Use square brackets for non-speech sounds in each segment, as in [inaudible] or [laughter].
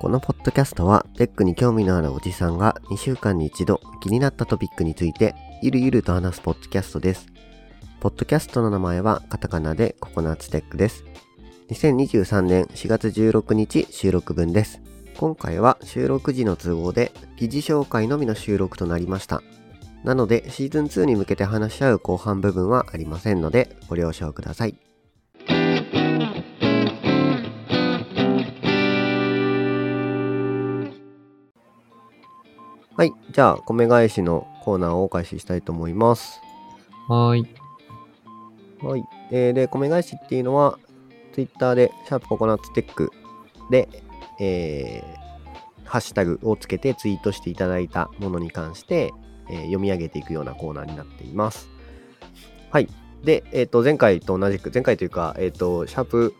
このポッドキャストは、テックに興味のあるおじさんが2週間に一度気になったトピックについて、ゆるゆると話すポッドキャストです。ポッドキャストの名前はカタカナでココナッツテックです。2023年4月16日収録分です。今回は収録時の都合で記事紹介のみの収録となりました。なのでシーズン2に向けて話し合う後半部分はありませんのでご了承ください。はい。じゃあ、米返しのコーナーをお開始したいと思います。はーい。はい。えーで、米返しっていうのは、ツイッターで、シャープココナッツテックで、えーハッシュタグをつけてツイートしていただいたものに関して、えー読み上げていくようなコーナーになっています。はい。で、えっ、と、前回と同じく、前回というか、えっ、と、シャープ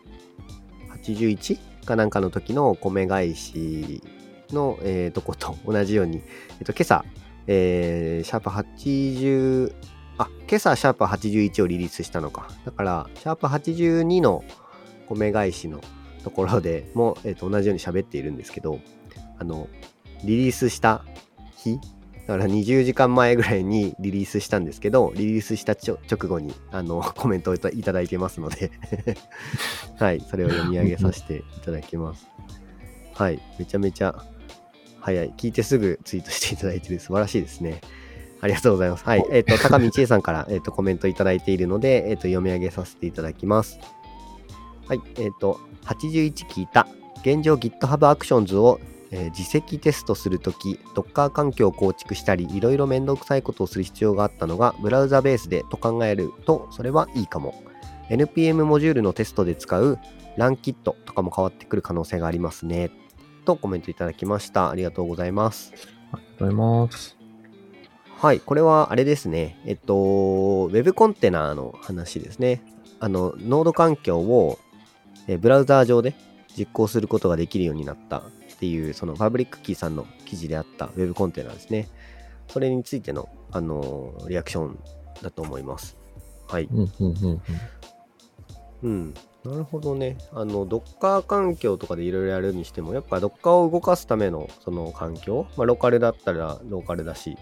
81かなんかの時の米返しの、えーとこと同じように、えっ、と、今朝、えーシャープ80、あ、今朝シャープ81をリリースしたのか。だから、シャープ82の米返しのところでも、えーと同じように喋っているんですけど、あの、リリースした日、だから20時間前ぐらいにリリースしたんですけど、リリースした直後にあの [laughs] コメントをいただいてますので、[laughs] はい、それを読み上げさせていただきます。はい、めちゃめちゃ早い。聞いてすぐツイートしていただいてる素晴らしいですね。ありがとうございます。はい。えっ、と、高見千恵さんから、えっとコメントいただいているので、えっ、と、読み上げさせていただきます。はい。えっ、と、81聞いた。現状 GitHub Actions を、えー自責テストするとき、Docker 環境を構築したり、いろいろめんどくさいことをする必要があったのが、ブラウザベースでと考えると、それはいいかも。NPM モジュールのテストで使う LANKit とかも変わってくる可能性がありますね。とコメントいただきました。ありがとうございます。ありがとうございます。はい、これはあれですね。えっと、Web コンテナの話ですね。あの、ノード環境をえブラウザー上で実行することができるようになったっていう、そのパブリックキーさんの記事であった Web コンテナですね。それについての、あの、リアクションだと思います。はい。うん。なるほどね。あの、Docker 環境とかでいろいろやるにしても、やっぱ Docker を動かすためのその環境、まあ、ローカルだったらローカルだし、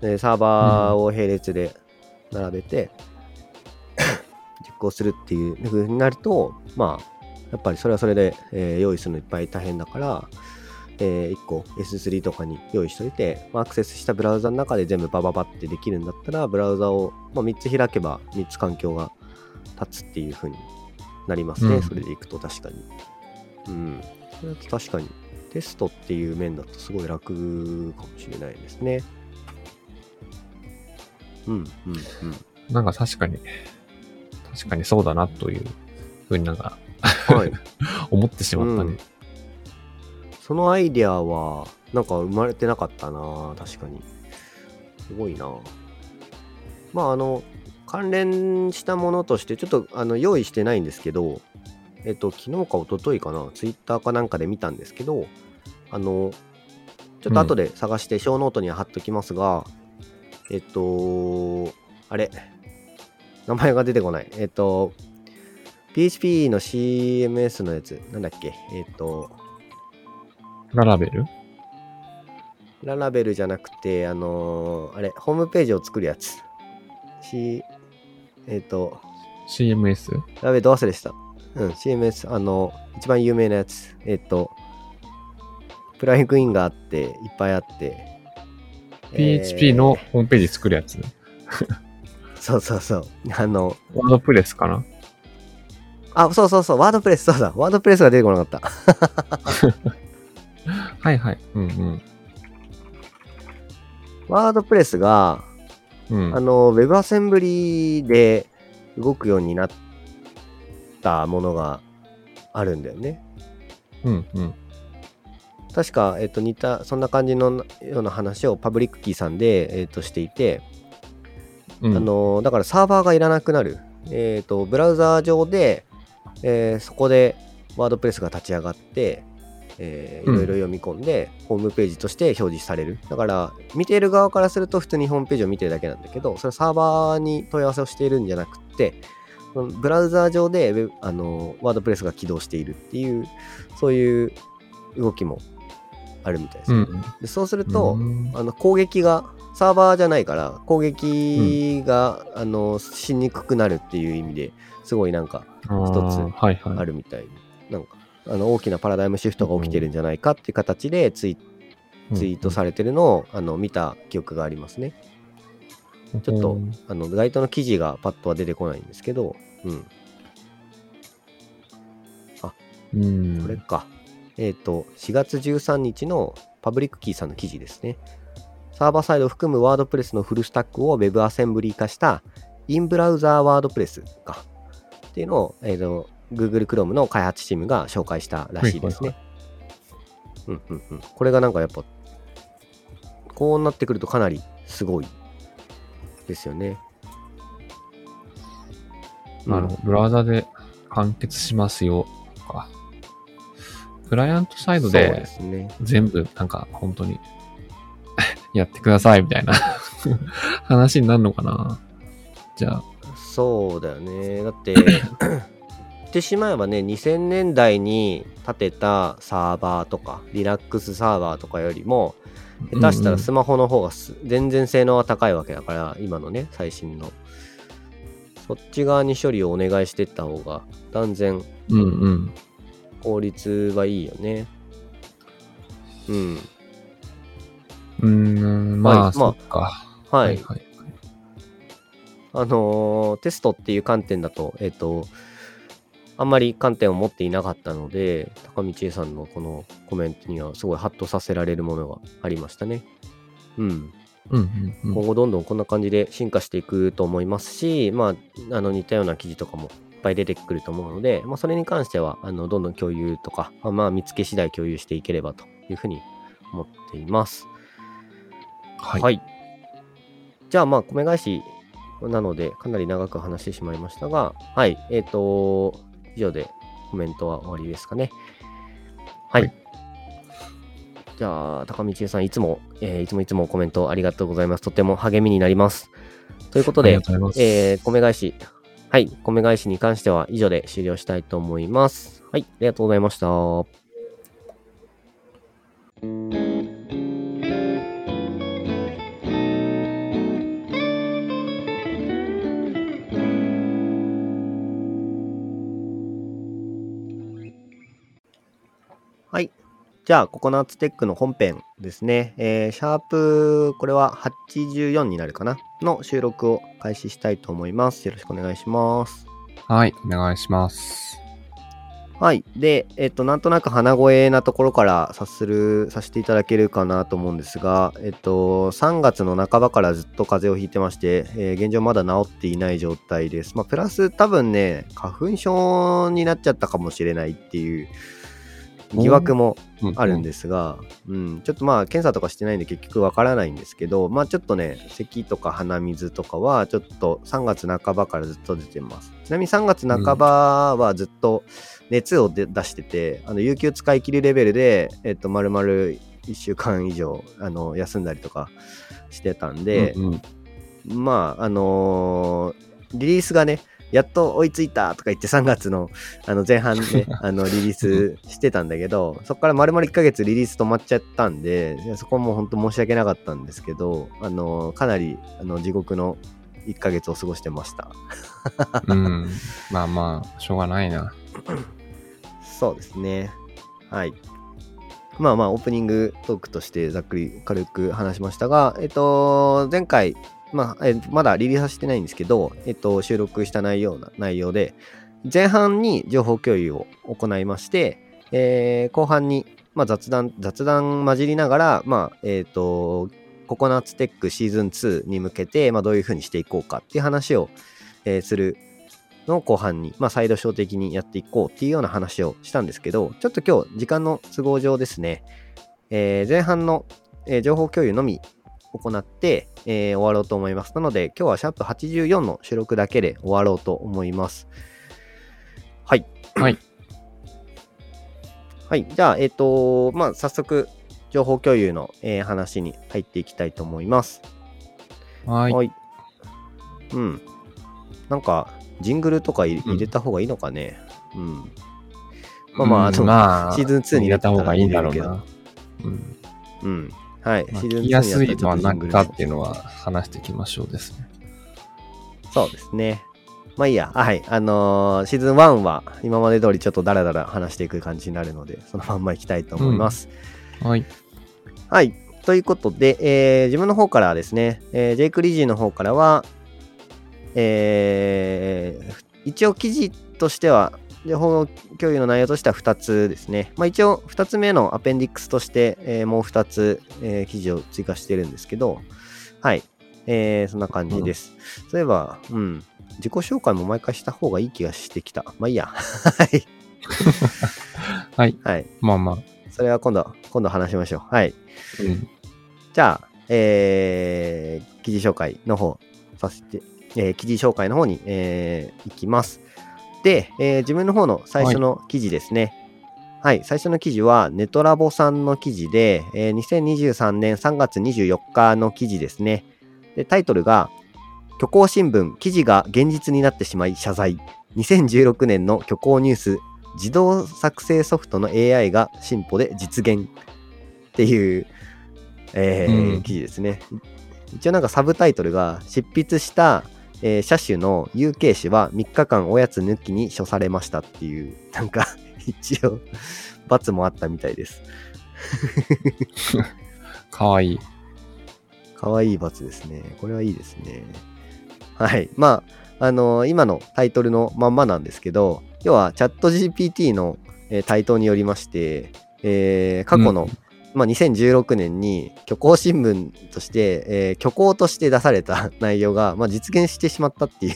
でサーバーを並列で並べて、実行するっていう風になると、まあ、やっぱりそれはそれで、えー用意するのいっぱい大変だから、え1個 S3 とかに用意しといて、まあアクセスしたブラウザの中で全部バババってできるんだったら、ブラウザを、まあ、3つ開けば3つ環境が立つっていう風になりますね、うんそれでいくと確かに。うん。それだと確かにテストっていう面だとすごい楽かもしれないですね。うん、うん、うん。なんか確かに、確かにそうだなというふうになんかはい。[laughs] 思ってしまったねうん。そのアイデアは、なんか生まれてなかったな確かに。すごいなまあ、あの、関連したものとして、ちょっとあの用意してないんですけど、えっと、昨日か一昨日かな、ツイッターかなんかで見たんですけど、あの、ちょっと後で探して、小ノートには貼っときますが、えっと、あれ、名前が出てこない。えっと、PHP の CMS のやつ、なんだっけ？えっと、ララベル？ララベルじゃなくて、あのーあれ、ホームページを作るやつ。C、えっ、と、?CMS? やべえ、ど忘れした？うん、CMS、あの、一番有名なやつ。えっ、と、プラグインがあって、いっぱいあって。PHP のホームページ作るやつ？[laughs] えーそうそうそう。あの、ワードプレスかな？あ、そうそうそう、ワードプレス、そうだ、ワードプレスが出てこなかった。[laughs] はいはい。うんうん。ワードプレスが、うん。あの、WebAssembly で動くようになったものがあるんだよね。うんうん。確か、えっと、似た、そんな感じのような話をパブリックキーさんで、えっと、していて、うん、あの、だからサーバーがいらなくなる。えっと、ブラウザー上で、えーそこでワードプレスが立ち上がって、えーうんいろいろ読み込んで、ホームページとして表示される。だから、見ている側からすると普通にホームページを見てるだけなんだけど、それはサーバーに問い合わせをしているんじゃなくて、ブラウザー上でウェブあのワードプレスが起動しているっていう、そういう動きもあるみたいですね。うん。でそうすると、うんあの攻撃がサーバーじゃないから攻撃が、あのしにくくなるっていう意味ですごいなんかあー一つはいはい。あるみたい、なんかあの大きなパラダイムシフトが起きてるんじゃないかっていう形でツイツイートされてるのを、あの見た記憶がありますね。ちょっと、あのガイドの記事がパッとは出てこないんですけど、うん、うん。これか。えっ、と、4月13日のパブリックキーさんの記事ですね。サーバーサイドを含むワードプレスのフルスタックを Web アセンブリー化したインブラウザーワードプレスか。っていうのを、えーと Google Chrome の開発チームが紹介したらしいですね。うんうんうん。これがなんかやっぱ、こうなってくるとかなりすごいですよね。なるほど。ブラウザで完結しますよ。か。クライアントサイドで。全部なんか本当にやってくださいみたいな [laughs] 話になるのかな？じゃあ、そうだよね。だって、[coughs] 言ってしまえばね、2000年代に建てたサーバーとか、リラックスサーバーとかよりも、下手したらスマホの方がす全然性能が高いわけだから、今のね、最新の。そっち側に処理をお願いしてった方が、断然。効率はいいよね。うん。うーん、まあ、はいまあそっか。はい。はい。あのーテストっていう観点だと、えっ、と、あんまり観点を持っていなかったので、高道恵さんのこのコメントにはすごいハッとさせられるものがありましたね。うん。うんうんうん。今後どんどんこんな感じで進化していくと思いますし、まあ、あの似たような記事とかもいっぱい出てくると思うので、まあ、それに関しては、あの、どんどん共有とか、まあまあ、見つけ次第共有していければというふうに思っています。はい。じゃあまあ米返しなのでかなり長く話してしまいましたがはい。えっ、と以上でコメントは終わりですかね。はい、はい。じゃあ高道恵さんいつも、えーいつもいつもコメントありがとうございます。とても励みになります。ということでと。えー米返しはい。米返しに関しては以上で終了したいと思います。はい。ありがとうございましたじゃあ、ココナッツテックの本編ですね。えーシャープ、これは84になるかなの収録を開始したいと思います。よろしくお願いします。はい、お願いします。はい。で、えっと、なんとなく鼻声なところから察する、させていただけるかなと思うんですが、えっと、3月の半ばからずっと風邪をひいてまして、えー現状まだ治っていない状態です。まあ、プラス多分ね、花粉症になっちゃったかもしれないっていう疑惑もあるんで。ですが、うん、ちょっとまあ検査とかしてないんで結局わからないんですけど、まあちょっとね、咳とか鼻水とかはちょっと3月半ばからずっと出てます。ちなみに3月半ばはずっと熱をで出してて、あの有給使い切るレベルで、えっと、丸々1週間以上あの休んだりとかしてたんで、うんうん。まああのーリリースがねやっと追いついたとか言って3月のあの前半で、あの [laughs] リリースしてたんだけどそこから丸々1ヶ月リリース止まっちゃったんでそこも本当申し訳なかったんですけど、あのーかなりあの地獄の1ヶ月を過ごしてましたうん。まあまあ、しょうがないな。[coughs] そうですねはいまあまあオープニングトークとしてざっくり軽く話しましたがえっと前回まあ、えまだリリースしてないんですけど、えっと、収録した内容な内容で、前半に情報共有を行いまして、えー後半に、まあ、雑談、雑談混じりながら、まあ、えっ、と、ココナッツテックシーズン2に向けて、まあ、どういうふうにしていこうかっていう話を、えーするのを後半に、まあ、サイドショー的にやっていこうっていうような話をしたんですけど、ちょっと今日、時間の都合上ですね、えー前半の、えー情報共有のみ行って、えー終わろうと思います。なので、今日はシャープ84の収録だけで終わろうと思います。はい。はい。はい。じゃあ、えっ、と、まあ、早速、情報共有の、えー話に入っていきたいと思います。はい。うん。なんか、ジングルとか入れた方がいいのかね。うん。まあまあ、うんシーズン2に入れた方がいいんだろう入れるな。うん。うん。はい。まあ、シーズン2聞きやすいのは何かっていうのは話していきましょうですね。そうですね。まあいいや。はい。あのーシーズン1は今まで通りちょっとダラダラ話していく感じになるので、そのまんまいきたいと思います。はい。はい。ということで、えー自分の方からはですね、えージェイク・リジーの方からは、えー一応記事としては、情報共有の内容としては2つですね。まあ一応2つ目のアペンディックスとして、えーもう2つ、えー記事を追加してるんですけど、はい。えーそんな感じです。そういえば、うん。自己紹介も毎回した方がいい気がしてきた。まあいいや。[laughs] はい。はい。はい。まあまあ。それは今度、今度話しましょう。はい。うん。じゃあ、えー、記事紹介の方させて、えー記事紹介の方に、えー、行きます。で、えー自分の方の最初の記事ですね。はい、最初の記事はネトラボさんの記事で、えー2023年3月24日の記事ですね。で、タイトルが、虚構新聞、記事が現実になってしまい謝罪。2016年の虚構ニュース、自動作成ソフトの AI が進歩で実現っていう、えーうん記事ですね。一応なんかサブタイトルが、執筆した、えー車種の有形詞は3日間おやつ抜きに処されましたっていう、なんか [laughs] 一応罰もあったみたいです。[laughs] かわいい。かわいい罰ですね。これはいいですね。はい。まあ、あの今のタイトルのまんまなんですけど、要はチャット GPT の、えー台頭によりまして、えー過去の、うんまあ、2016年に虚構新聞として、えー虚構として出された [laughs] 内容が、まあ、実現してしまったっていう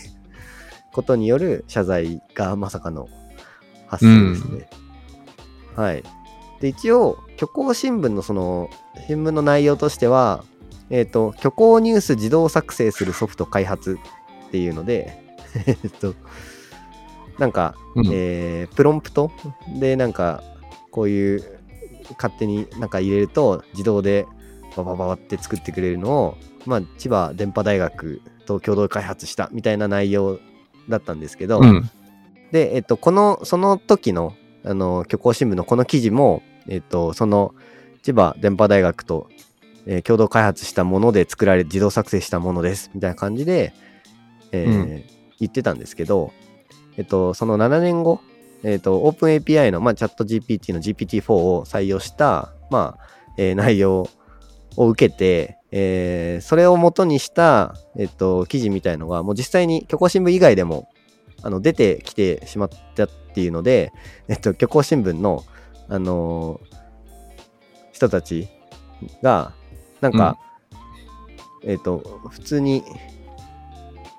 [laughs] ことによる謝罪がまさかの発生ですね。はい。で、一応、虚構新聞のその、新聞の内容としては、えっ、と、虚構ニュース自動作成するソフト開発っていうので、[laughs] えっと、なんか、うんえープロンプトでなんかこういう勝手になんか入れると自動でババババって作ってくれるのを、まあ、千葉電波大学と共同開発したみたいな内容だったんですけど、うん。で、えっと、このその時のあの虚構新聞のこの記事も、えっと、その千葉電波大学と、えー共同開発したもので作られ自動作成したものですみたいな感じで、えーうん言ってたんですけど、えっと、その7年後、えっと、オープン API の、まあ、チャット GPT の GPT-4 を採用した、まあえー内容を受けて、えーそれを元にした、えっと、記事みたいのが、もう実際に虚構新聞以外でもあの出てきてしまったっていうので、えっと、虚構新聞の、あのー人たちが、なんか、えっと、普通に、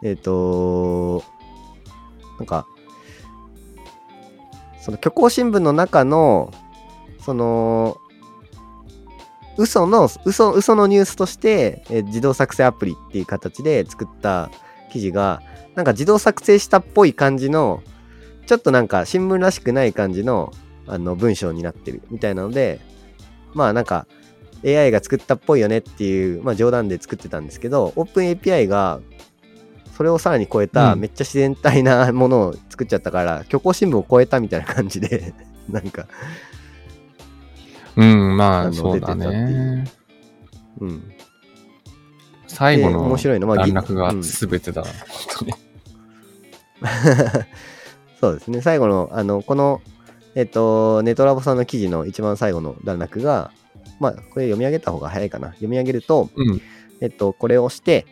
えっと、なんか、その虚構新聞の中の、その、嘘の、嘘、嘘のニュースとして、え自動作成アプリっていう形で作った記事が、なんか自動作成したっぽい感じの、ちょっとなんか新聞らしくない感じのあの文章になってるみたいなので、まあなんか AI が作ったっぽいよねっていう、まあ冗談で作ってたんですけど、OpenAPI がそれをさらに超えたうんめっちゃ自然体なものを作っちゃったから、虚構新聞を超えたみたいな感じで、[laughs] なんか、うん、まあそうだね。うん。最後ので面白いのはぎ段落がうん全てだ。本当に。そうですね。最後の、あの、この、えっと、ネトラボさんの記事の一番最後の段落が、まあ、これ読み上げた方が早いかな。読み上げると、うん。えっと、これをして、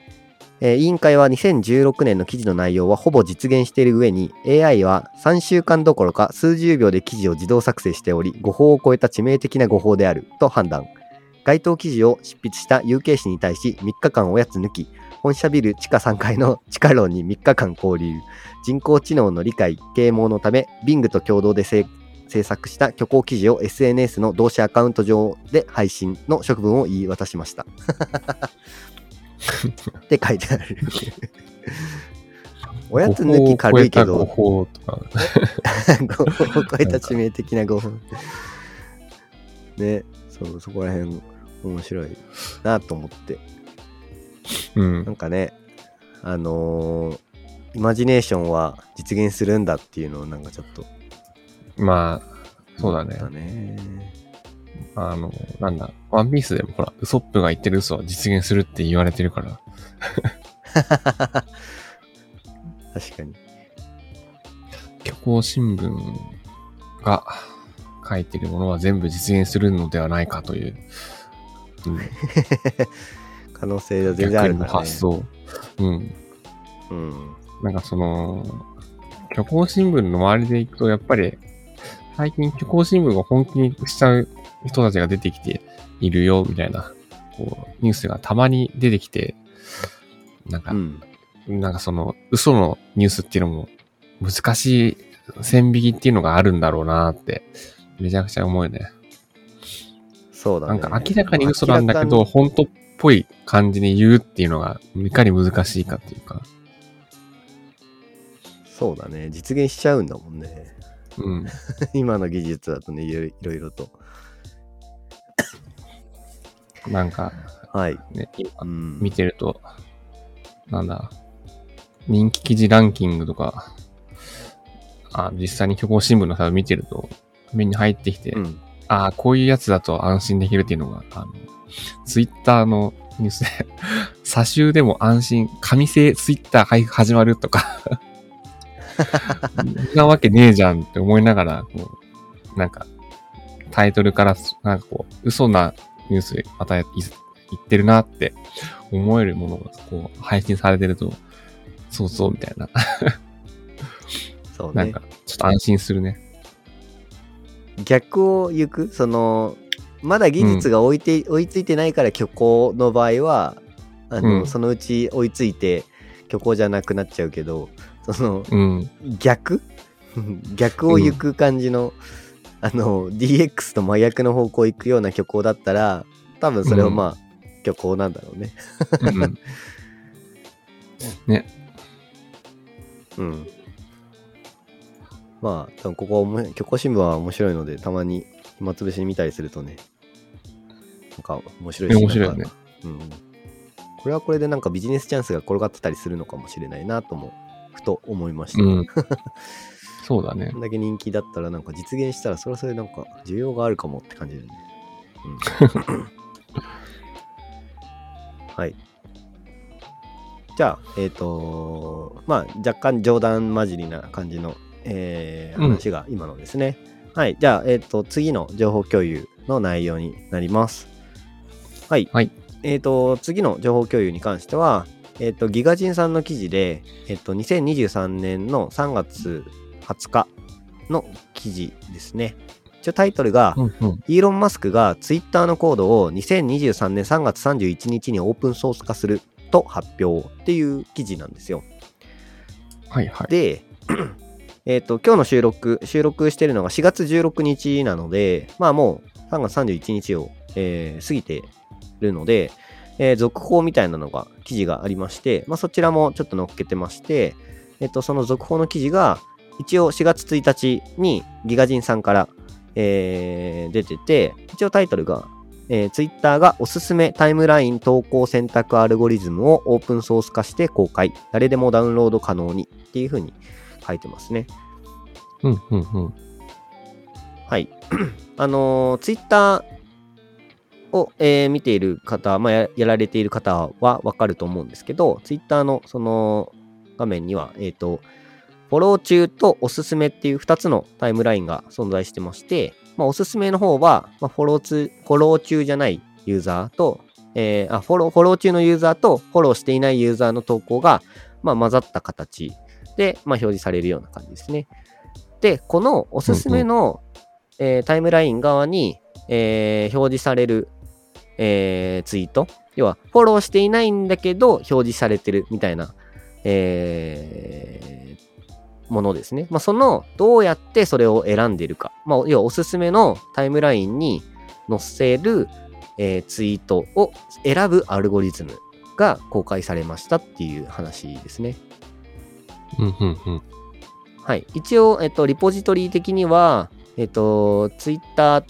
え委員会は2016年の記事の内容はほぼ実現している上に AI は3週間どころか数十秒で記事を自動作成しており誤報を超えた致命的な誤報であると判断。該当記事を執筆した有形氏に対し3日間おやつ抜き本社ビル地下3階の地下牢に3日間交流。人工知能の理解啓蒙のため Bing と共同で制作した虚構記事を SNS の同志アカウント上で配信の職分を言い渡しました。って書いてある。おやつ抜き軽いけ誤ど、報とか。誤報を超えた致命的な誤報。ね、そう、そこら辺面白いなと思って。うんな。んかね、あのーイマジネーションは実現するんだっていうのをなんかちょっと。まあ、そうだね。だね。あの、なんだ、ワンピースでもほら、ウソップが言ってる嘘は実現するって言われてるから、確かに。虚構新聞が書いてるものは全部実現するのではないかという、うん、[laughs] 可能性は全然あるからね。発想。うん。うん。なんかその、虚構新聞の周りで行くと、やっぱり、最近虚構新聞を本気にしちゃう人たちが出てきているよ、みたいな、こう、ニュースがたまに出てきて、なんかう、ん。なんかその、嘘のニュースっていうのも、難しい線引きっていうのがあるんだろうなって、めちゃくちゃ思うよね。そうだね。なんか明らかに嘘なんだけど、本当っぽい感じに言うっていうのが、いかに難しいかっていうか。にそうだね。実現しちゃうんだもんね。うん。[laughs] 今の技術だとね、いろいろと。なんか、はい。ね、今うん。見てると、なんだ、人気記事ランキングとか、あ実際に虚構新聞のさ見てると、目に入ってきて、うん。ああ、こういうやつだと安心できるっていうのが、あの、ツイッターのニュースで、[laughs] 差集でも安心、紙製ツイッター配布始まるとか、[laughs] そんなわけねえじゃんって思いながら、こう、なんか、タイトルから、なんかこう、嘘なニュースでまた言ってるなって思えるものが、こう、配信されてると、そうそうみたいな、そうねなんか。、ちょっと安心するね。逆を行くそのまだ技術が追いて、追いついてないから虚構の場合はあの、うんそのうち追いついて虚構じゃなくなっちゃうけどそのうん。逆？[laughs] 逆を行く感じの、あの DX と真逆の方向行くような虚構だったら多分それはまあ、虚構なんだろうねうん。ね。うんまあ多分ここは虚構新聞は面白いのでたまに暇つぶしに見たりするとねなんか面白いし面白いよね。うん、これはこれでなんかビジネスチャンスが転がってたりするのかもしれないなともふと思いました、うん。そうだねこ。んだけ人気だったらなんか実現したらそれはそれでなんか需要があるかもって感じだよね。うん、はい。じゃあ、えっ、とまあ若干冗談交じりな感じの、えーうん話が今のですね。はい。じゃあ、えっ、と次の情報共有の内容になります。はい。はい。えっ、と次の情報共有に関しては、えっ、とギガジンさんの記事で、えっ、と2023年の3月20日の記事ですね。一応タイトルが、うんうん。イーロン・マスクがツイッターのコードを2023年3月31日にオープンソース化すると発表っていう記事なんですよ。はいはい。で、[clears throat] えっと、今日の収録、収録してるのが4月16日なので、まあもう3月31日を、えー過ぎてるので、えー続報みたいなのが、記事がありまして、まあそちらもちょっと載っけてまして、えっと、その続報の記事が、一応4月1日にギガジンさんから、えー出てて、一応タイトルが、えー、Twitter がおすすめタイムライン投稿選択アルゴリズムをオープンソース化して公開。誰でもダウンロード可能にっていう風に書いてますね。うんうんうん。はい。[clears throat] あのー、Twitter を、えー見ている方、まあや、やられている方はわかると思うんですけど、Twitter のその画面には、えっ、と、フォロー中とおすすめっていう2つのタイムラインが存在してまして、まあ、おすすめの方は、まあ、フォローつフォロー中じゃないユーザーと、えーあフォロー、フォロー中のユーザーとフォローしていないユーザーの投稿が、まあ、混ざった形で、まあ、表示されるような感じですね。で、このおすすめの、えータイムライン側に、えー表示される、えーツイート、要はフォローしていないんだけど表示されてるみたいな、えーものですね。まあ、その、どうやってそれを選んでいるか。まあ、要はおすすめのタイムラインに載せる、えーツイートを選ぶアルゴリズムが公開されましたっていう話ですね。うんうんうん。はい。一応、えっと、リポジトリ的には、えっと、ツイッター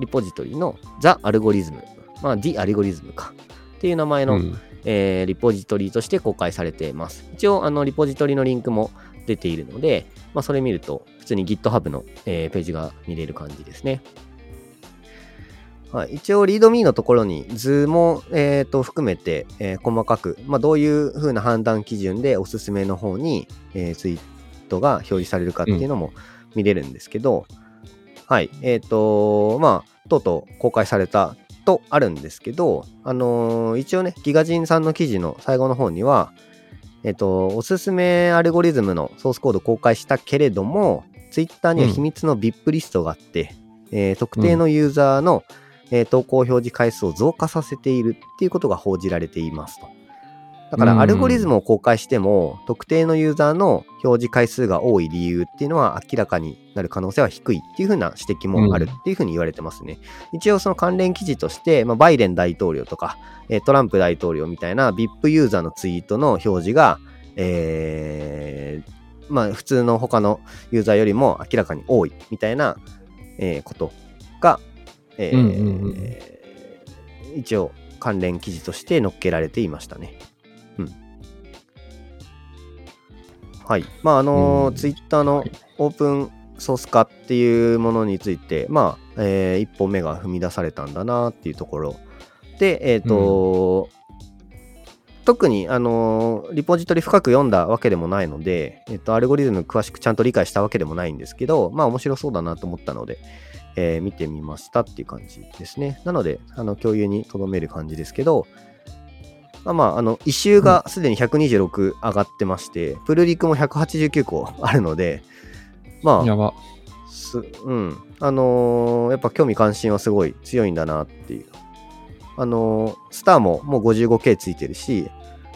リポジトリの The アルゴリズム、まあ The アルゴリズムかっていう名前の、うんえーリポジトリとして公開されています。一応、あの、リポジトリのリンクも出ているので、まあ、それ見ると、普通に GitHub の、えーページが見れる感じですね。はい、一応、README のところに図も、えー、と含めて、えー細かく、まあ、どういう風な判断基準でおすすめの方に、えーツイートが表示されるかっていうのも見れるんですけど、はい、えっ、と、まあ、とうとう公開されたとあるんですけど、あのー一応ね、ギガジンさんの記事の最後の方には、えっ、と、おすすめアルゴリズムのソースコード公開したけれども、ツイッターには秘密の VIP リストがあって、えー特定のユーザーの、えー投稿表示回数を増加させているっていうことが報じられていますと。だから、うんアルゴリズムを公開しても、特定のユーザーの表示回数が多い理由っていうのは明らかになる可能性は低いっていうふうな指摘もあるっていうふうに言われてますね。一応その関連記事として、まあ、バイデン大統領とか、えートランプ大統領みたいな VIP ユーザーのツイートの表示が、えーまあ普通の他のユーザーよりも明らかに多いみたいな、えーことが、えーうんうんうん一応関連記事として載っけられていましたね。はい。まああのうんツイッターのオープンソース化っていうものについて、まあ、えー一歩目が踏み出されたんだなっていうところで、えっ、と、特に、あのーリポジトリ深く読んだわけでもないので、えっ、と、アルゴリズム詳しくちゃんと理解したわけでもないんですけど、まあ面白そうだなと思ったので、えー見てみましたっていう感じですね。なので、あの、共有に留める感じですけど、まあまあ、あの、一周がすでに126上がってまして、プルリクも189個あるので、まあ、やば。すうん。あのーやっぱ興味関心はすごい強いんだなっていう。あのースターももう 55K ついてるし、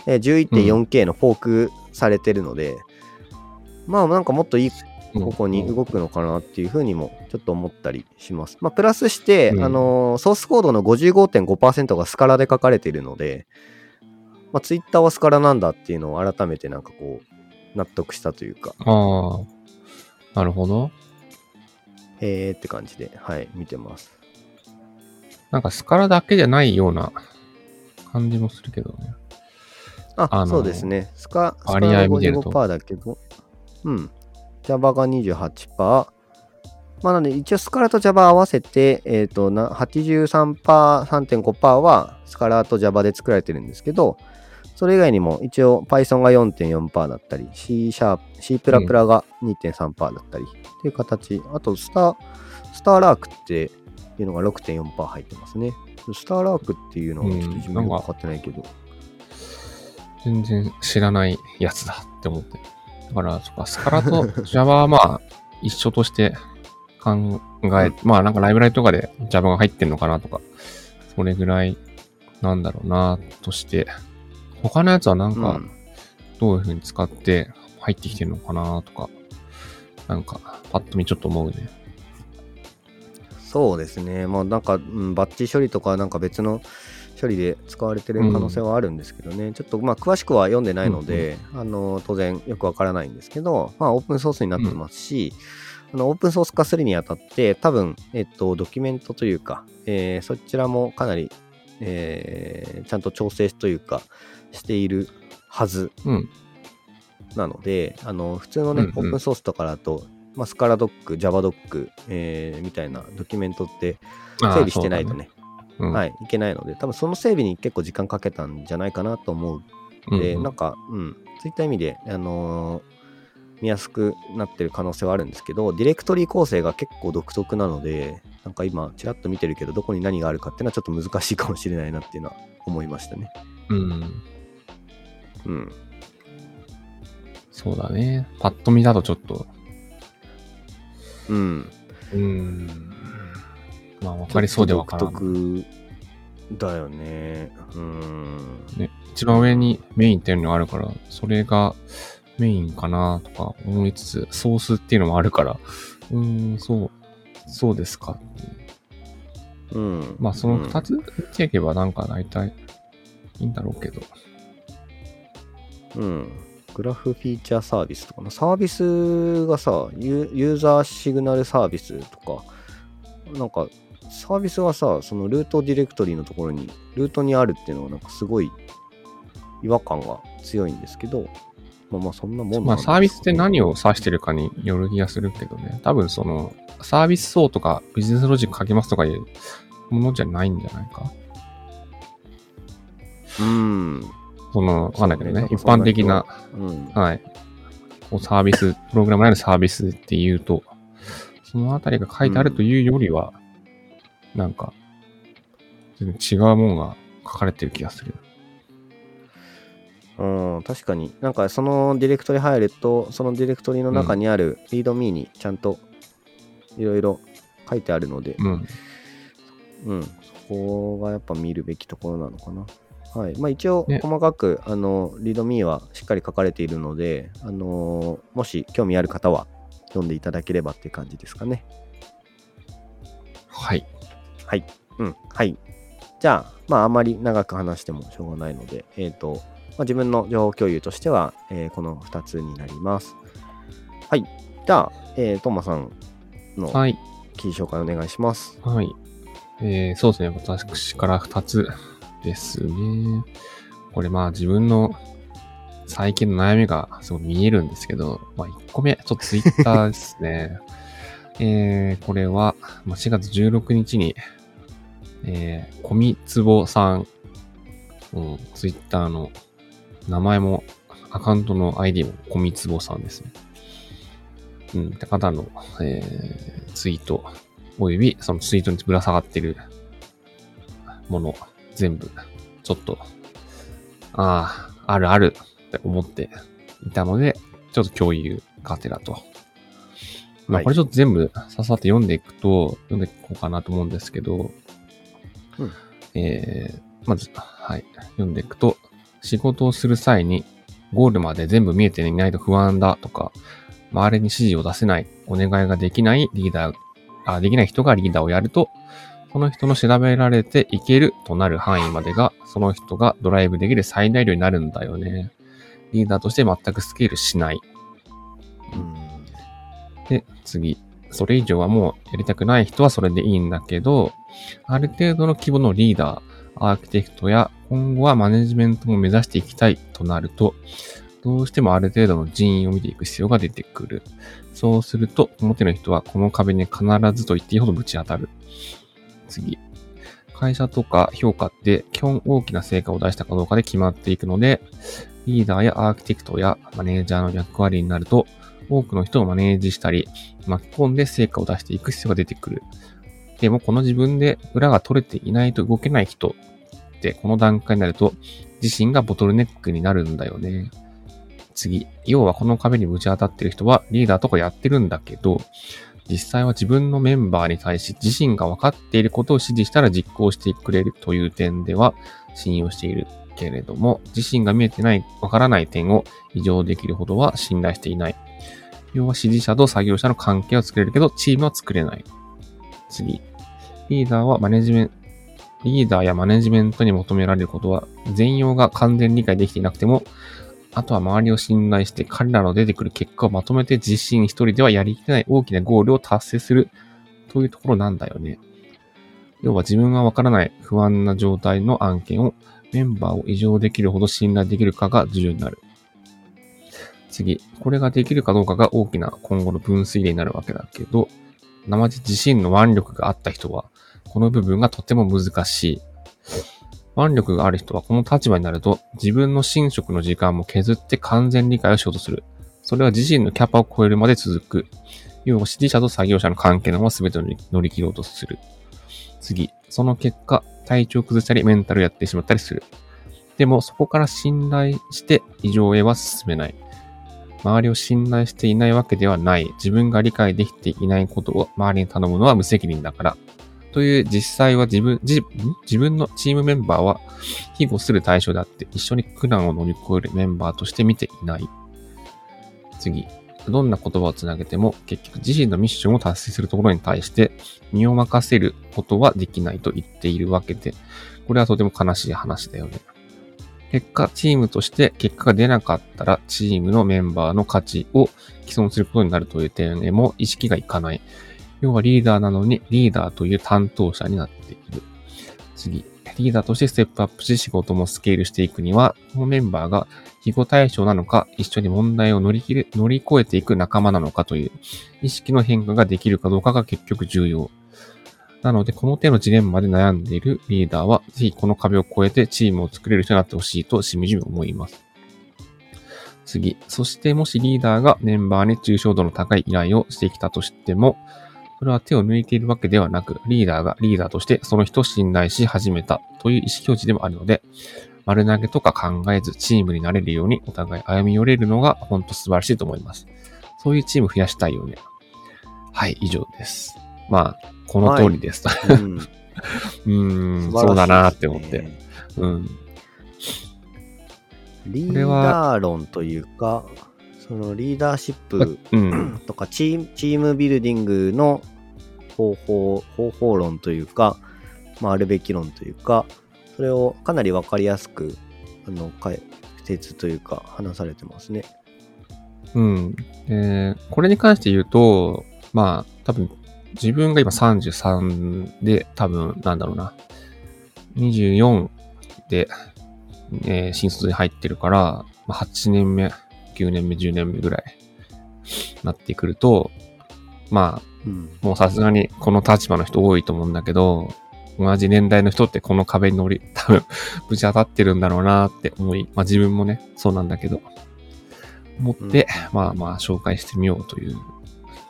えー 11.4K のフォークされてるので、まあなんかもっといい方向に動くのかなっていうふうにもちょっと思ったりします。まあプラスして、うんあのーソースコードの55.5%がスカラで書かれているので、まあツイッターはスカラなんだっていうのを改めてなんかこう、納得したというか、ああ。なるほど。へーって感じで、はい、見てます。なんかスカラだけじゃないような感じもするけどね。あ、あのそうですね。スカ、スカ割が合見てると55%だけど、うん。Java が28%。まあ、なので、一応スカラと Java 合わせて、えっ、と、な83%、3.5%はスカラと Java で作られてるんですけど、それ以外にも一応 Python が4.4%だったり、C シャープ、C++ が2.3%だったりっていう形。あと、スター、スターラークっていうのが6.4%入ってますね。スターラークっていうのはちょっと自分よく分かってないけど。全然知らないやつだって思って。だから、そっか、スカラと Java は [laughs] まあ、一緒として考え、まあなんかライブラリとかで Java が入ってんのかなとか、それぐらいなんだろうなとして、他のやつはなんかうんどういう風に使って入ってきてるのかなとか、なんかパッと見ちょっと思うね。そうですね。まあなんか、うん、バッチ処理とかなんか別の処理で使われてる可能性はあるんですけどね。ちょっとまあ詳しくは読んでないので、あの当然よくわからないんですけど、まあオープンソースになってますし、あのオープンソース化するにあたって多分、えっと、ドキュメントというか、えーそちらもかなり、えーちゃんと調整というかしているはずうん。なので、あの普通のね、うんうんオープンソースとかだと、まあ、スカラドック、Java ドック、えーみたいなドキュメントって整備してないとね、ね。はい、いけないので、多分その整備に結構時間かけたんじゃないかなと思うで、うんなんか、うん、そういった意味で、あのー見やすくなってる可能性はあるんですけど、ディレクトリ構成が結構独特なので、なんか今、ちらっと見てるけど、どこに何があるかっていうのはちょっと難しいかもしれないなっていうのは思いましたね。うん。うん。そうだね。パッと見だとちょっと、うん。うん。まあ、わかりそうでわからん。独特だよね。うん。ね、一番上にメインっていうのがあるから、それがメインかなとか思いつつ、ソースっていうのもあるから、うーん、そう、そうですか。うん。まあ、その二つ見ていけばなんか大体いいんだろうけど。うん。グラフフィーチャーサービスとかな？サービスがさ、ユユーザーシグナルサービスとか、なんかサービスはさ、そのルートディレクトリのところに、ルートにあるっていうのはなんかすごい違和感が強いんですけど、まあまあそんなもんなんまあサービスって何をを指してるかによる気がするけどね。多分その、サービス層とかビジネスロジック書きますとかいうものじゃないんじゃないか？うん。その、わかんないけどね。一般的な、うん。はい。こうサービス、プログラムにあるサービスっていうと、そのあたりが書いてあるというよりは、なんか、全然違うものが書かれてる気がする。うん、確かに。なんかそのディレクトリ入ると、そのディレクトリの中にある readme にちゃんといろいろ書いてあるので、うん。うん、そこがやっぱ見るべきところなのかな。はい。まあ一応ね細かく、あの、readme はしっかり書かれているので、あのーもし興味ある方は読んでいただければっていう感じですかね。はい。はい。うん。はい。じゃあ、まあ、あんまり長く話してもしょうがないので、えっ、と、まあ、自分の情報共有としては、えーこの2つになります。はい。じゃあ、えー、トーマさんのはい。記事紹介お願いします。はい。えー、そうですね。私から2つですね。これまあ自分の最近の悩みがすごい見えるんですけど、まあ1個目、ちょっとツイッターですね。[laughs] えー、これは、ま、4月16日に、えー、コミツボさん、うん、ツイッターの名前も、アカウントの ID もコミツボさんですね。うん、って方の、えー、ツイート、およびそのツイートにぶら下がってるもの、全部、ちょっと、ああ、あるあるって思っていたので、ちょっと共有がてらと。まあ、はい。これちょっと全部ささって読んでいくと、読んでいこうかなと思うんですけど、うん。えー、まず、はい、読んでいくと、仕事をする際に、ゴールまで全部見えていないと不安だとか、周りに指示を出せない、お願いができないリーダー、あ、できない人がリーダーをやると、その人の調べられていけるとなる範囲までが、その人がドライブできる最大量になるんだよね。リーダーとして全くスケールしない。うん。で、次。それ以上はもうやりたくない人はそれでいいんだけど、ある程度の規模のリーダー、アーキテクトや今後はマネジメントも目指していきたいとなると、どうしてもある程度の人員を見ていく必要が出てくる。そうすると、表の人はこの壁に必ずと言っていいほどぶち当たる。次。会社とか評価って基本大きな成果を出したかどうかで決まっていくので、リーダーやアーキテクトやマネージャーの役割になると、多くの人をマネージしたり、巻き込んで成果を出していく必要が出てくる。でもこの自分で裏が取れていないと動けない人ってこの段階になると自身がボトルネックになるんだよね。次。要はこの壁にぶち当たってる人はリーダーとかやってるんだけど、実際は自分のメンバーに対し自身が分かっていることを指示したら実行してくれるという点では信用しているけれども、自身が見えてない、分からない点を異常できるほどは信頼していない。要は指示者と作業者の関係を作れるけど、チームは作れない。次。リーダーはマネジメント、リーダーやマネジメントに求められることは、全容が完全理解できていなくても、あとは周りを信頼して彼らの出てくる結果をまとめて自身一人ではやりきれない大きなゴールを達成するというところなんだよね。要は自分がわからない不安な状態の案件をメンバーを異常できるほど信頼できるかが重要になる。次。これができるかどうかが大きな今後の分水嶺になるわけだけど、生地自身の腕力があった人は、この部分がとても難しい。腕力がある人はこの立場になると、自分の寝食の時間も削って完全理解をしようとする。それは自身のキャパを超えるまで続く。要は指示者と作業者の関係のまま全てを乗り切ろうとする。次。その結果、体調を崩したりメンタルやってしまったりする。でも、そこから信頼して異常へは進めない。周りを信頼していないわけではない。自分が理解できていないことを周りに頼むのは無責任だから。という実際は自分、自自分のチームメンバーは庇護する対象であって一緒に苦難を乗り越えるメンバーとして見ていない。次。どんな言葉をつなげても結局自身のミッションを達成するところに対して身を任せることはできないと言っているわけで、これはとても悲しい話だよね。結果、チームとして結果が出なかったら、チームのメンバーの価値を既存することになるという点へも意識がいかない。要はリーダーなのにリーダーという担当者になっている。次。リーダーとしてステップアップし仕事もスケールしていくには、このメンバーが非護対象なのか、一緒に問題を乗り切れ、乗り越えていく仲間なのかという意識の変化ができるかどうかが結局重要。なので、この手のジレンマで悩んでいるリーダーは、ぜひこの壁を越えてチームを作れる人になってほしいとしみじみ思います。次。そして、もしリーダーがメンバーに抽象度の高い依頼をしてきたとしても、それは手を抜いているわけではなく、リーダーがリーダーとしてその人を信頼し始めたという意思表示でもあるので、丸投げとか考えずチームになれるようにお互い歩み寄れるのが本当素晴らしいと思います。そういうチーム増やしたいよね。はい、以上です。まあ、この通りです。うん、[laughs] うーん、素晴らしいですねそうだなって思って。うん。リーダー論というか、そのリーダーシップうん。とかチームチームビルディングの方法、方法論というか、まあ、あるべき論というか、それをかなりわかりやすく、あの、解説というか、話されてますね。うん。で、これに関して言うと、まあ、多分、自分が今33で、多分、なんだろうな、24で、えー新卒に入ってるから、まあ、8年目、9年目、10年目ぐらい、なってくると、まあ、うん。もうさすがにこの立場の人多いと思うんだけど、同じ年代の人ってこの壁に乗り、[laughs] 多分、ぶち当たってるんだろうなって思い、まあ自分もね、そうなんだけど、思って、まあまあ紹介してみようという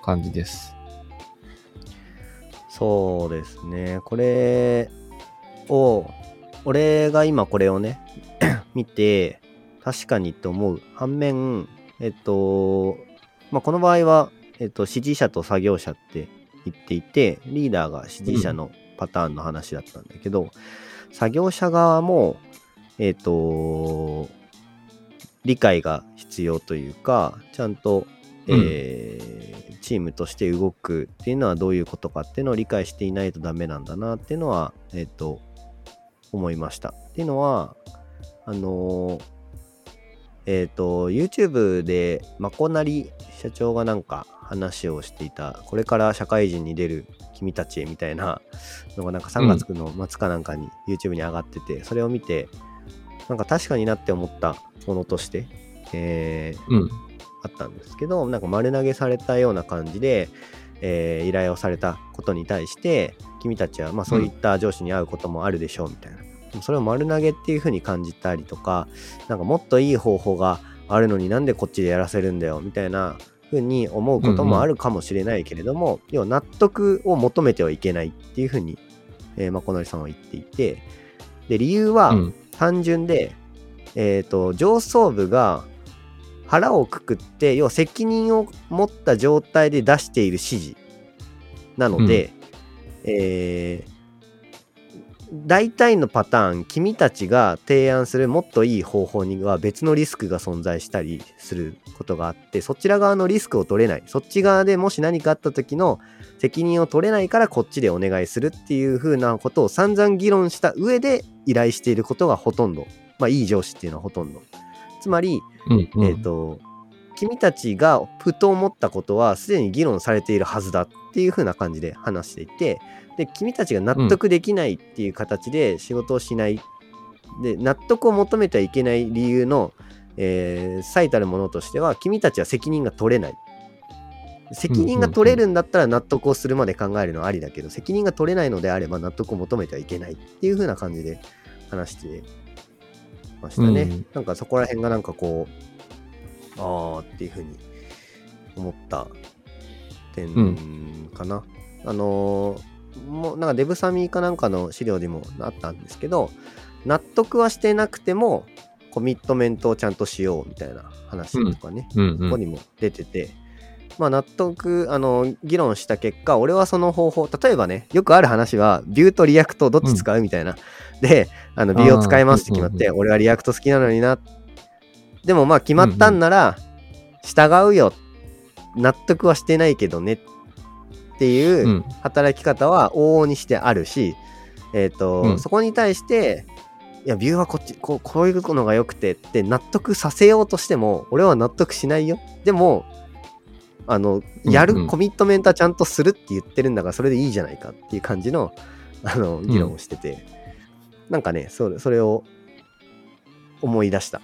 感じです。そうですね。これを、俺が今これをね、[clears throat] 見て、確かにと思う。反面、えっと、まあ、この場合は、えっと、指示者と作業者って言っていて、リーダーが指示者のパターンの話だったんだけど、作業者側も、えっと、理解が必要というか、ちゃんと、えーチームとして動くっていうのはどういうことかっていうのを理解していないとダメなんだなっていうのは、えっ、と、思いました。っていうのは、あのーえっ、と、YouTube で、まこなり社長がなんか話をしていた、これから社会人に出る君たちへみたいなのがなんか3月の末かなんかに YouTube に上がってて、それを見て、なんか確かになって思ったものとして、えーうん。あったんですけど、なんか丸投げされたような感じで、えー依頼をされたことに対して、君たちはまあそういった上司に会うこともあるでしょうみたいな。でもそれを丸投げっていう風に感じたりとか、なんかもっといい方法があるのになんでこっちでやらせるんだよみたいな風に思うこともあるかもしれないけれども、要は納得を求めてはいけないっていう風に、えー、まこのりさんは言っていて、で、理由は、うん。単純で、えっ、と、上層部が腹をくくって、要は責任を持った状態で出している指示なので、えー大体のパターン、君たちが提案するもっといい方法には別のリスクが存在したりすることがあって、そちら側のリスクを取れない。そっち側でもし何かあった時の責任を取れないからこっちでお願いするっていう風なことを散々議論した上で依頼していることがほとんど。まあいい上司っていうのはほとんど。つまり、うん。うんえっ、と、君たちがふと思ったことはすでに議論されているはずだっていう風な感じで話していて、で、君たちが納得できないっていう形で仕事をしない。で、納得を求めてはいけない理由の、えー最たるものとしては、君たちは責任が取れない。責任が取れるんだったら納得をするまで考えるのはありだけど、責任が取れないのであれば納得を求めてはいけないっていう風な感じで話してましたね。うんなんかそこら辺がなんかこう、あーっていう風に思った点かな。あのーもうなんかデブサミかなんかの資料でもあったんですけど、納得はしてなくてもコミットメントをちゃんとしようみたいな話とかね、うん。うん。ここにも出てて、まあ納得、あの、議論した結果、俺はその方法、例えばね、よくある話は、 Vue と React どっち使うみたいな。で、あの、 Vue を使いますって決まって、あ俺は React 好きなのにな。でもまあ決まったんなら、従うよ。納得はしてないけどね。っていううん働き方は往々にしてあるし、えっ、と、うんそこに対して、いや、ビューはこっち、こうこういうのが良くてって納得させようとしても、俺は納得しないよ。でも、あの、うんやるコミットメントはちゃんとするって言ってるんだから、それでいいじゃないかっていう感じの、あの、議論をしてて、なんかね、それそれを思い出した。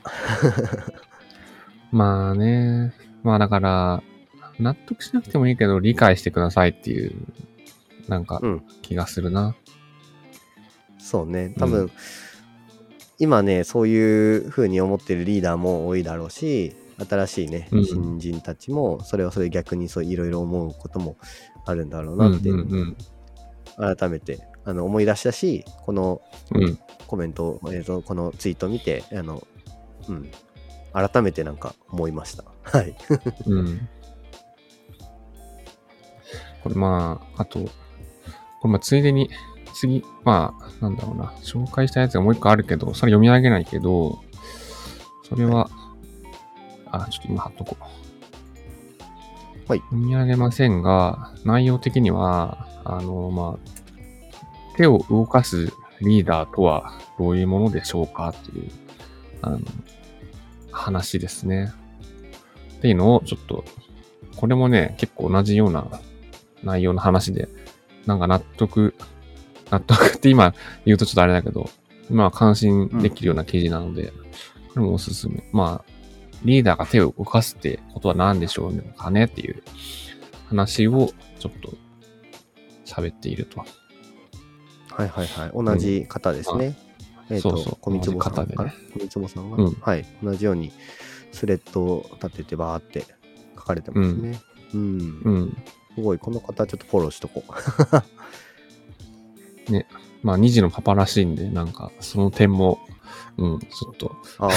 [laughs] まあね。まあだから、納得しなくてもいいけど、理解してくださいっていう、なんかうん、気がするな。そうね、多分、うん今ね、そういう風に思ってるリーダーも多いだろうし、新しいね、うん新人たちも、それはそれ逆にそういろいろ思うこともあるんだろううんなって、うんうん。改めてあの思い出したし、このうん。コメント、えーと、このツイートを見て、あの、うん、改めてなんか思いました。[laughs] はい。うん。これまあ、あと、これまあついでに、次、まあ、なんだろうな、紹介したやつがもう一個あるけど、それ読み上げないけど、それは、あ、ちょっと今貼っとこう。はい読み上げませんが、内容的には、あの、まあ、手を動かすリーダーとはどういうものでしょうかっていう、あの、話ですね。っていうのをちょっと、これもね、結構同じような内容の話で、なんか納得、納得って今言うとちょっとあれだけど、まあ関心できるような記事なので、これもおすすめ。まあ、リーダーが手を動かすってことは何でしょうかねっていう話をちょっと喋っていると。はいはいはい。同じ方ですね。えっ、と、そうそう小道坊さん同じ方でね小道坊さんが、うんはい。同じようにスレッドを立ててバーって書かれてますね。うん。うん。すごい。この方ちょっとフォローしとこう。[laughs] まあ2時のパパらしいんで、なんかその点も、うん、ちょっとあ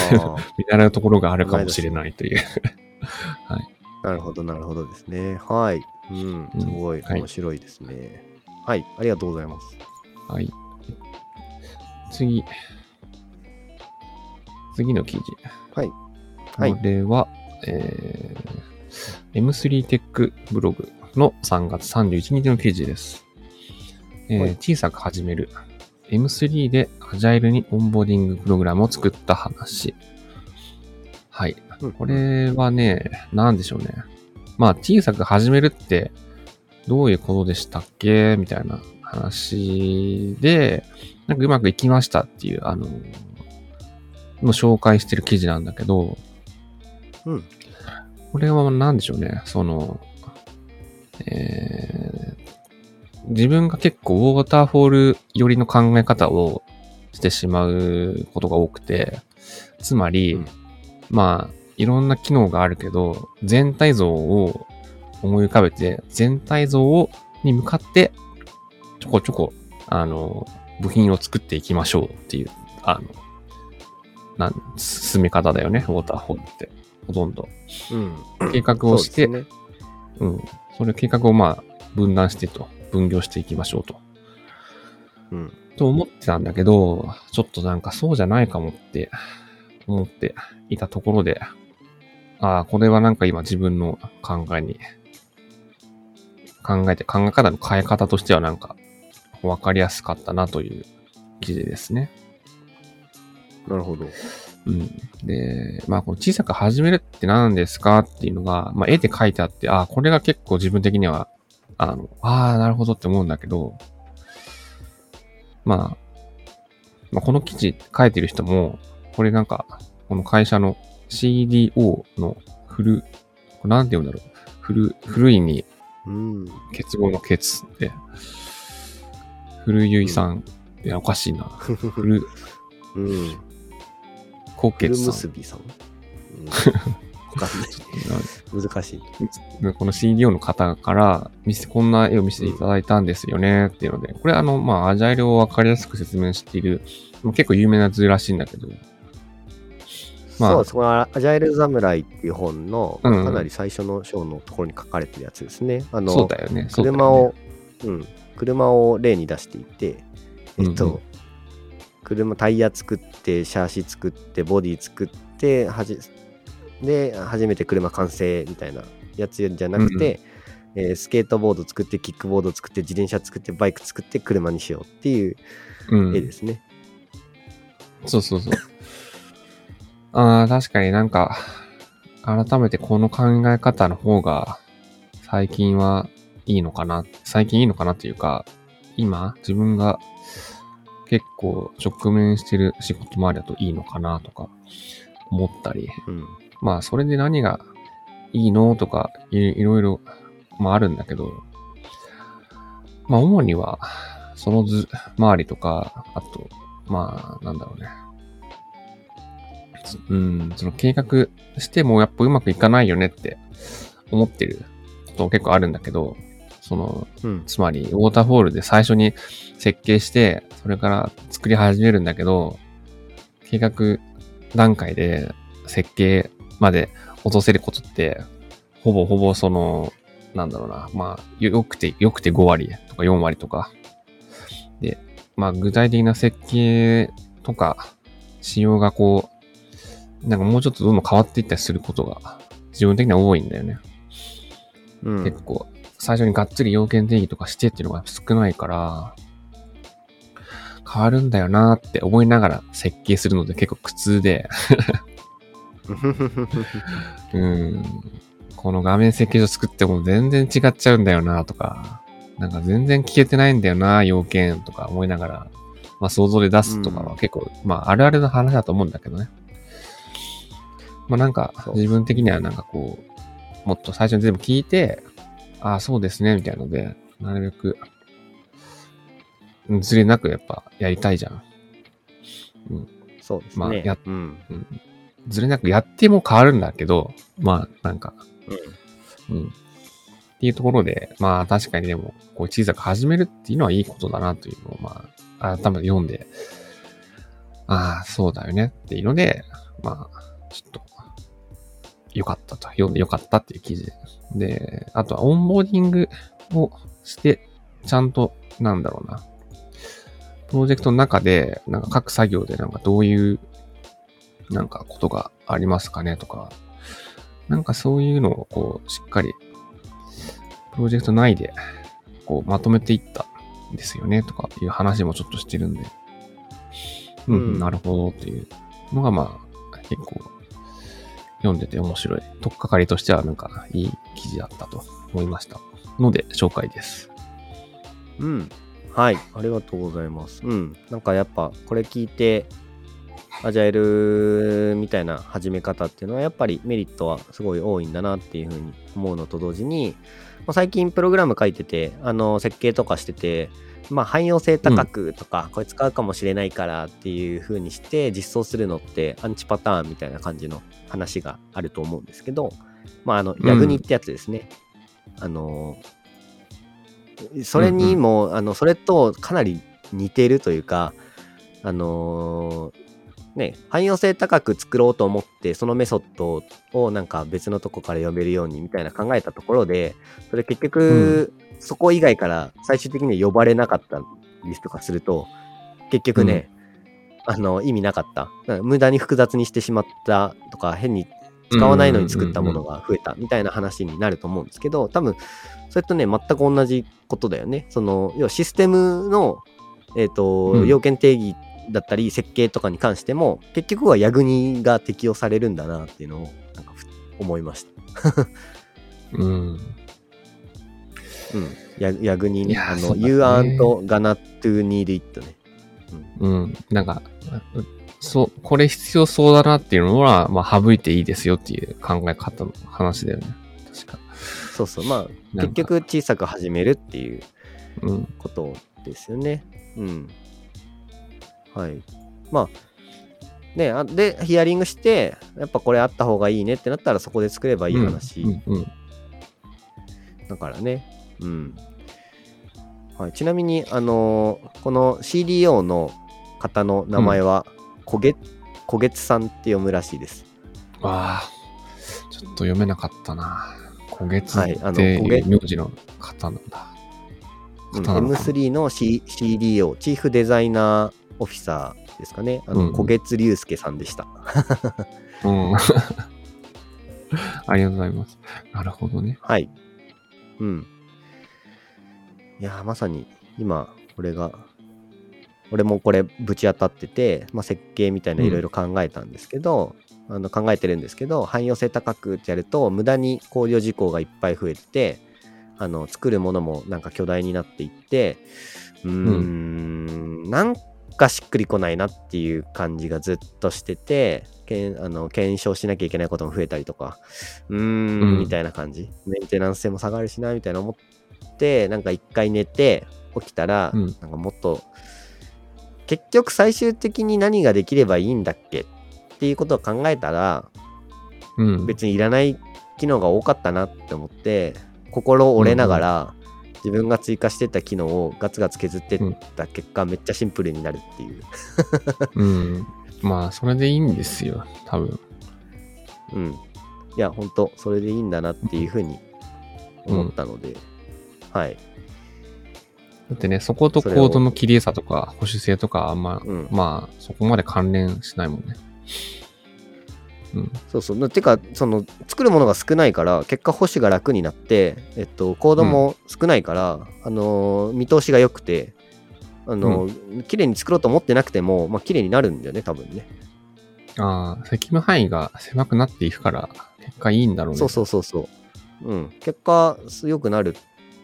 見習うところがあるかもしれないという。あ、[laughs] なるほどなるほどですね。はい。うん。すごいはい面白いですね。はい。ありがとうございます。はい。次。次の記事。はい。はいこれは、えー、M3 テックブログの3月31日の記事です。えーはい小さく始める。M3 でアジャイルにオンボーディングプログラムを作った話。はい。うんこれはね、なんでしょうね。まあ、小さく始めるって、どういうことでしたっけ？みたいな話で、なんかうまくいきましたっていう、あの、の紹介してる記事なんだけど、うん。これは何でしょうね。その、えー自分が結構ウォーターフォール寄りの考え方をしてしまうことが多くて、つまり、うんまあ、いろんな機能があるけど、全体像を思い浮かべて、全体像をに向かって、ちょこちょこ、あの、部品を作っていきましょうっていう、あの、なん、進め方だよね、ウォーターフォールって。ほとんど。うん。計画をして、そうね。うん。それ計画をまあ、分断してと、分業していきましょうと。うん。と思ってたんだけど、ちょっとなんかそうじゃないかもって思っていたところで、ああ、これはなんか今自分の考えに、考えて、考え方の変え方としてはなんか分かりやすかったなという記事ですね。なるほど。うん。で、まあ、この小さく始めるって何ですかっていうのが、まあ、絵で書いてあって、ああ、これが結構自分的には、あの、ああ、なるほどって思うんだけど、まあ、まあ、この記事書いてる人も、これなんか、この会社の CDO の古、これなんて言うんだろう。古、古いにうん。結合の結で、古ゆいさん、いや、おかしいな。[laughs] 古、うん。高古血さん。結びさん。[laughs] うん。わかんない。難しい。でこの CDO の方から見せ、こんな絵を見せていただいたんですよねっていうので、これあの、まあ、アジャイルをわかりやすく説明している、結構有名な図らしいんだけど、まあそうです。このアジャイル侍っていう本の、かなり最初の章のところに書かれてるやつですね。あの、そうだよね。そうだよね車を、うん、車を例に出していて、えっと、うんうん車、タイヤ作って、シャーシ作って、ボディ作って、はじで、初めて車完成みたいなやつじゃなくて、えースケートボード作って、キックボード作って、自転車作って、バイク作って、車にしようっていううん絵ですね。そうそうそう。ああ、確かになんか、改めてこの考え方の方が最近はいいのかな、最近いいのかなっていうか、今自分が結構直面してる仕事周りだといいのかなとか思ったり、うん。まあそれで何がいいのとかいいろいろ、まああるんだけど、まあ主にはその図周りとか、あと、まあなんだろうね。つうん、その計画してもやっぱうまくいかないよねって思ってることも結構あるんだけど、その、うん。つまり、ウォーターフォールで最初に設計して、それから作り始めるんだけど、計画段階で設計まで落とせることって、ほぼほぼその、なんだろうな、まあ、よくて、よくて5割とか4割とか。で、まあ、具体的な設計とか、仕様がこう、なんかもうちょっとどんどん変わっていったりすることが、自分的には多いんだよね。うん。結構、最初にがっつり要件定義とかしてっていうのが少ないから、変わるんだよなって思いながら設計するので結構苦痛で、うん、この画面設計書作っても全然違っちゃうんだよなとか、なんか全然聞けてないんだよな、要件とか思いながら、まあ想像で出すとかは結構、まああるあるの話だと思うんだけどね。まあなんか自分的にはなんかこう、もっと最初に全部聞いて、ああ、そうですね、みたいなので、なるべく、ずれなくやっぱやりたいじゃん。そうですね。まあやうん。うん。ずれなくやっても変わるんだけど、まあ、なんか、うん。っていうところで、まあ確かにでも、こう小さく始めるっていうのはいいことだなというのを、まあ、改めて読んで、ああ、そうだよねっていうので、まあ、ちょっと、よかったと。読んでよかったっていう記事で。で、あとはオンボーディングをして、ちゃんと、なんだろうな。プロジェクトの中で、なんか各作業でなんかどういう、なんかことがありますかねとか、なんかそういうのをこう、しっかり、プロジェクト内で、こう、まとめていったんですよねとかいう話もちょっとしてるんで、うん、うんうんなるほどっていうのがまあ、結構、読んでて面白い。とっかかりとしてはなんかいい記事だったと思いました。ので、紹介です。うん。はい。ありがとうございます。うん。なんかやっぱこれ聞いて、アジャイルみたいな始め方っていうのはやっぱりメリットはすごい多いんだなっていうふうに思うのと同時に、ま最近プログラム書いてて、あの、設計とかしてて、まあ汎用性高くとか、これ使うかもしれないからっていう風にして実装するのってアンチパターンみたいな感じの話があると思うんですけど、まああの、ヤグニってやつですね。あの、それにも、あの、それとかなり似てるというか、あのね、汎用性高く作ろうと思って、そのメソッドをなんか別のとこから読めるようにみたいな考えたところで、それ結局、そこ以外から最終的には呼ばれなかったりとかすると、結局ね、あの、意味なかった。無駄に複雑にしてしまったとか、変に使わないのに作ったものが増えたみたいな話になると思うんですけど、多分、それとね、全く同じことだよね。その、要はシステムの、えっ、と、うん要件定義だったり、設計とかに関しても、結局はヤグニが適用されるんだなっていうのを、なんかふ思いました。うん。うん。ヤヤグニね。あの、ね You aren't gonna to need it ね。うん。なんか、うそう、これ必要そうだなっていうのは、まあ、省いていいですよっていう考え方の話だよね。確か。そうそう。まあ、結局小さく始めるっていううん。ことですよね。うん。はい。まあ、ね、あで、ヒアリングして、やっぱこれあった方がいいねってなったらそこで作ればいい話うん。うん。だからね。うん。はい、ちなみに、あのーこの CDO の方の名前は、こげ、こげつさんって読むらしいです。ああ、ちょっと読めなかったな。焦げつっていう名字の方なんだ。うん方なのかな M3 の、C、CDO、チーフデザイナーオフィサーですかね。あの、うん小月隆介さんでした。[laughs] うん。[laughs] ありがとうございます。なるほどね。はい。うん。いやー、まさに今、俺が、俺もこれぶち当たってて、まあ、設計みたいないろいろ考えたんですけど、あの考えてるんですけど、汎用性高くってやると、無駄に考慮事項がいっぱい増えてて、あの作るものもなんか巨大になっていってうーんなんかしっくりこないなっていう感じがずっとしててけんあの検証しなきゃいけないことも増えたりとかうーんうん。みたいな感じ。メンテナンス性も下がるしなみたいな思ってなんか一回寝て起きたら、うん。なんかもっと結局最終的に何ができればいいんだっけっていうことを考えたらうん。別にいらない機能が多かったなって思って心折れながら自分が追加してった機能をガツガツ削ってった結果めっちゃシンプルになるっていううん。まあ、それでいいんですよ、多分。うんいやほんとそれでいいんだなっていうふうに思ったので、はいだってね、そことコードの綺麗さとか保守性とかあんま、うんまあ、そこまで関連しないもんね。うん。そうそう。なてか、その、作るものが少ないから、結果保守が楽になって、えっと、コードも少ないから、あのー、見通しが良くて、あのー、綺麗に作ろうと思ってなくても、まあ、綺麗になるんだよね、多分ね。ああ、責務範囲が狭くなっていくから、結果いいんだろうね。そうそうそうそう。うん。結果、良くなる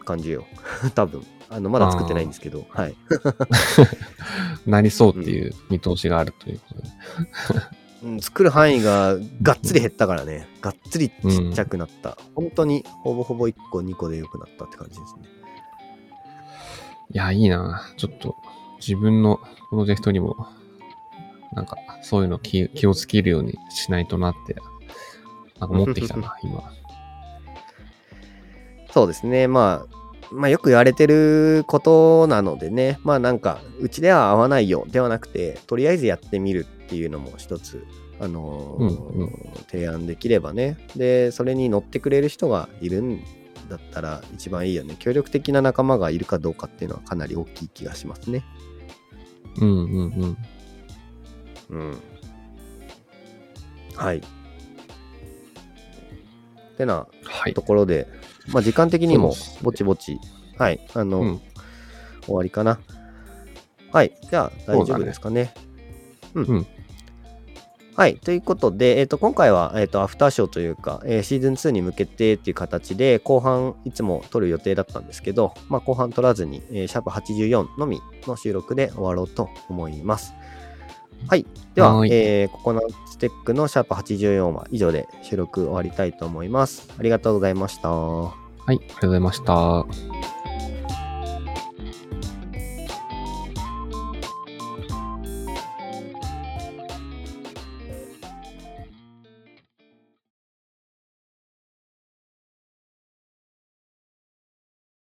感じよ。[laughs] 多分。あの、まだ作ってないんですけど、はい。[laughs] なりそうっていう見通しがあるということで。うん、作る範囲ががっつり減ったからね。がっつりちっちゃくなった。本当に、ほぼほぼ1個、2個で良くなったって感じですね。いや、いいなちょっと、自分のプロジェクトにも、なんか、そういうの気気をつけるようにしないとなって、なんか思ってきたな、[laughs] 今。そうですね。まあ、まあよく言われてることなのでね、まあなんか、うちでは合わないよではなくて、とりあえずやってみるっていうのも一つ、あのーうんうん提案できればね。で、それに乗ってくれる人がいるんだったら一番いいよね。協力的な仲間がいるかどうかっていうのはかなり大きい気がしますね。うんうんうん。うん。はい。てなはいと。ころで、まあ時間的にもぼちぼち、はい、あの、うん終わりかな。はい。じゃあ、大丈夫ですかね。うん。うんはい。ということで、えっ、と、今回は、えっ、と、アフターショーというか、えーシーズン2に向けてっていう形で、後半いつも撮る予定だったんですけど、まあ、後半撮らずに、えーシャープ84のみの収録で終わろうと思います。はい。では、はいえーココナッツテックのシャープ84は以上で収録終わりたいと思います。ありがとうございました。はい、ありがとうございました。